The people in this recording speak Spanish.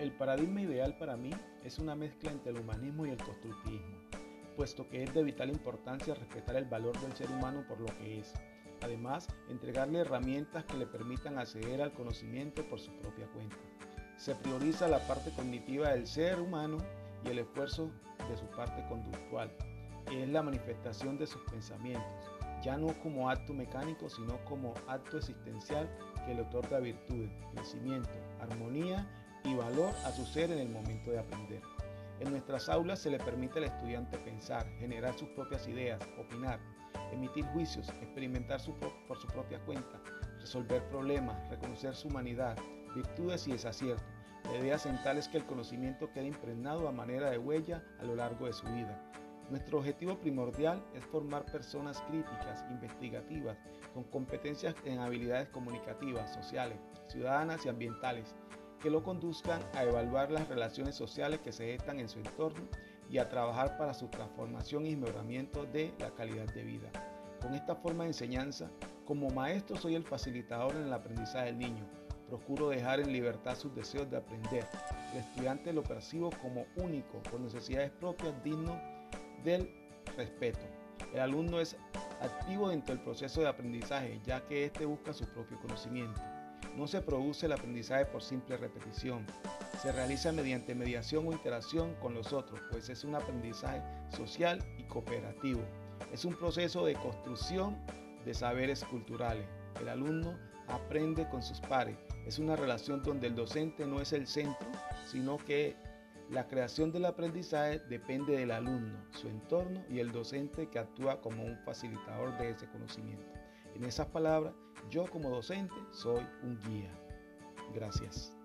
El paradigma ideal para mí es una mezcla entre el humanismo y el constructivismo, puesto que es de vital importancia respetar el valor del ser humano por lo que es. Además, entregarle herramientas que le permitan acceder al conocimiento por su propia cuenta. Se prioriza la parte cognitiva del ser humano y el esfuerzo de su parte conductual, que es la manifestación de sus pensamientos, ya no como acto mecánico, sino como acto existencial que le otorga virtud, crecimiento, armonía y valor a su ser en el momento de aprender. En nuestras aulas se le permite al estudiante pensar, generar sus propias ideas, opinar, emitir juicios, experimentar por su propia cuenta, resolver problemas, reconocer su humanidad, virtudes y desaciertos. La idea central es que el conocimiento quede impregnado a manera de huella a lo largo de su vida. Nuestro objetivo primordial es formar personas críticas, investigativas, con competencias en habilidades comunicativas, sociales, ciudadanas y ambientales, que lo conduzcan a evaluar las relaciones sociales que se gestan en su entorno y a trabajar para su transformación y mejoramiento de la calidad de vida. Con esta forma de enseñanza, como maestro soy el facilitador en el aprendizaje del niño. Procuro dejar en libertad sus deseos de aprender. El estudiante lo percibo como único, con necesidades propias, digno del respeto. El alumno es activo dentro del proceso de aprendizaje, ya que éste busca su propio conocimiento. No se produce el aprendizaje por simple repetición. Se realiza mediante mediación o interacción con los otros, pues es un aprendizaje social y cooperativo. Es un proceso de construcción de saberes culturales. El alumno aprende con sus pares. Es una relación donde el docente no es el centro, sino que la creación del aprendizaje depende del alumno, su entorno y el docente que actúa como un facilitador de ese conocimiento. En esas palabras, yo como docente soy un guía. Gracias.